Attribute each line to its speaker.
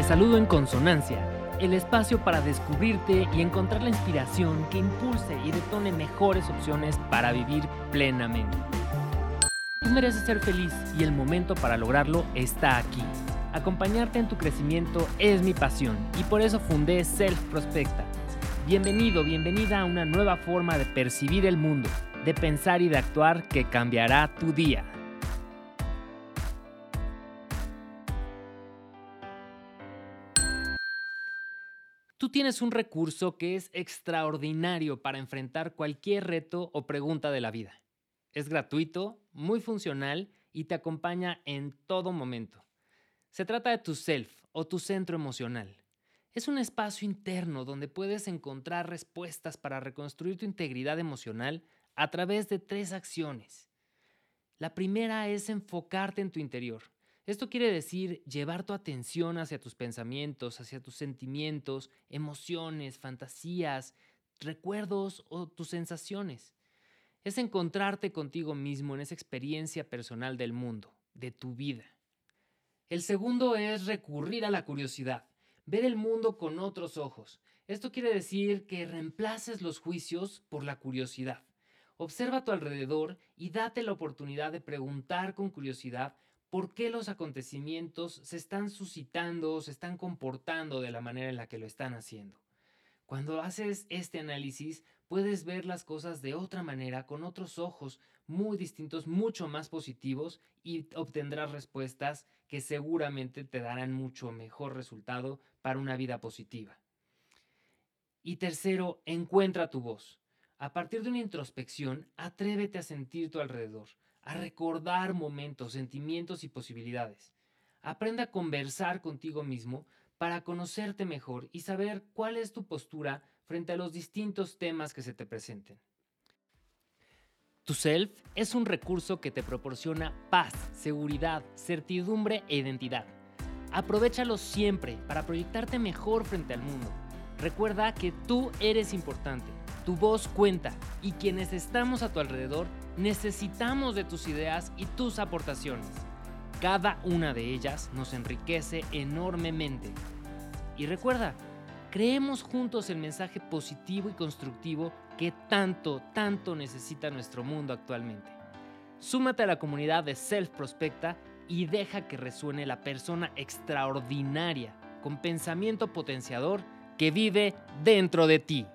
Speaker 1: Te saludo en Consonancia, el espacio para descubrirte y encontrar la inspiración que impulse y detone mejores opciones para vivir plenamente. Tú mereces ser feliz y el momento para lograrlo está aquí. Acompañarte en tu crecimiento es mi pasión y por eso fundé Self Prospecta. Bienvenido, bienvenida a una nueva forma de percibir el mundo, de pensar y de actuar que cambiará tu día. Tú tienes un recurso que es extraordinario para enfrentar cualquier reto o pregunta de la vida. Es gratuito, muy funcional y te acompaña en todo momento. Se trata de tu self o tu centro emocional. Es un espacio interno donde puedes encontrar respuestas para reconstruir tu integridad emocional a través de tres acciones. La primera es enfocarte en tu interior. Esto quiere decir llevar tu atención hacia tus pensamientos, hacia tus sentimientos, emociones, fantasías, recuerdos o tus sensaciones. Es encontrarte contigo mismo en esa experiencia personal del mundo, de tu vida. El segundo es recurrir a la curiosidad, ver el mundo con otros ojos. Esto quiere decir que reemplaces los juicios por la curiosidad. Observa a tu alrededor y date la oportunidad de preguntar con curiosidad por qué los acontecimientos se están suscitando, se están comportando de la manera en la que lo están haciendo. Cuando haces este análisis, puedes ver las cosas de otra manera, con otros ojos muy distintos, mucho más positivos y obtendrás respuestas que seguramente te darán mucho mejor resultado para una vida positiva. Y tercero, encuentra tu voz. A partir de una introspección, atrévete a sentir tu alrededor a recordar momentos, sentimientos y posibilidades. Aprende a conversar contigo mismo para conocerte mejor y saber cuál es tu postura frente a los distintos temas que se te presenten. Tu self es un recurso que te proporciona paz, seguridad, certidumbre e identidad. Aprovechalo siempre para proyectarte mejor frente al mundo. Recuerda que tú eres importante, tu voz cuenta y quienes estamos a tu alrededor necesitamos de tus ideas y tus aportaciones. Cada una de ellas nos enriquece enormemente. Y recuerda, creemos juntos el mensaje positivo y constructivo que tanto, tanto necesita nuestro mundo actualmente. Súmate a la comunidad de Self Prospecta y deja que resuene la persona extraordinaria con pensamiento potenciador que vive dentro de ti.